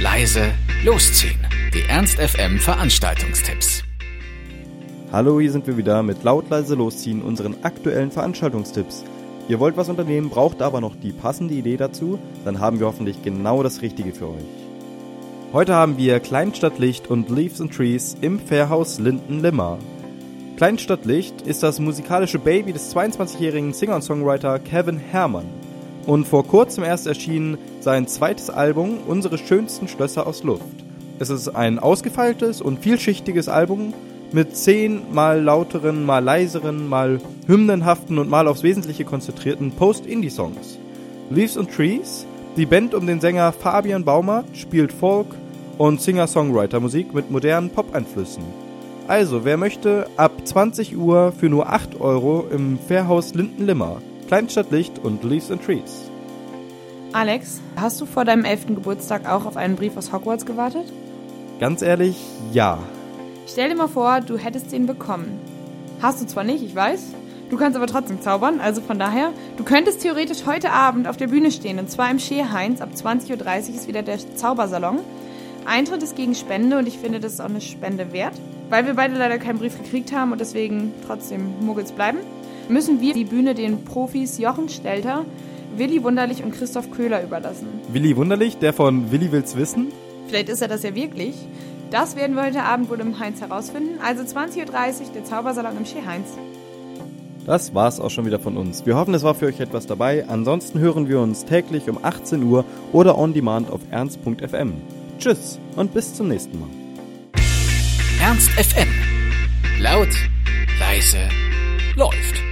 leise, losziehen. Die Ernst FM Veranstaltungstipps. Hallo, hier sind wir wieder mit laut leise losziehen unseren aktuellen Veranstaltungstipps. Ihr wollt was unternehmen, braucht aber noch die passende Idee dazu, dann haben wir hoffentlich genau das Richtige für euch. Heute haben wir Kleinstadtlicht und Leaves and Trees im Fairhaus Linden-Limmer. Kleinstadtlicht ist das musikalische Baby des 22-jährigen Singer-Songwriter Kevin Herrmann und vor kurzem erst erschien sein zweites Album Unsere schönsten Schlösser aus Luft. Es ist ein ausgefeiltes und vielschichtiges Album mit zehn mal lauteren, mal leiseren, mal hymnenhaften und mal aufs Wesentliche konzentrierten Post-Indie-Songs. Leaves and Trees, die Band um den Sänger Fabian Baumert, spielt Folk und Singer-Songwriter-Musik mit modernen Pop-Einflüssen. Also, wer möchte, ab 20 Uhr für nur 8 Euro im Fairhaus Linden-Limmer Kleinstadtlicht und Leaves and Trees. Alex, hast du vor deinem 11. Geburtstag auch auf einen Brief aus Hogwarts gewartet? Ganz ehrlich, ja. Stell dir mal vor, du hättest den bekommen. Hast du zwar nicht, ich weiß. Du kannst aber trotzdem zaubern, also von daher, du könntest theoretisch heute Abend auf der Bühne stehen und zwar im Scheeheinz. Ab 20.30 Uhr ist wieder der Zaubersalon. Eintritt ist gegen Spende und ich finde, das ist auch eine Spende wert. Weil wir beide leider keinen Brief gekriegt haben und deswegen trotzdem Muggels bleiben müssen wir die Bühne den Profis Jochen Stelter, Willi Wunderlich und Christoph Köhler überlassen. Willi Wunderlich, der von Willi will's wissen? Vielleicht ist er das ja wirklich. Das werden wir heute Abend wohl im Heinz herausfinden. Also 20.30 Uhr, der Zaubersalon im Ski Heinz. Das war's auch schon wieder von uns. Wir hoffen, es war für euch etwas dabei. Ansonsten hören wir uns täglich um 18 Uhr oder on demand auf ernst.fm. Tschüss und bis zum nächsten Mal. Ernst FM. Laut, leise, läuft.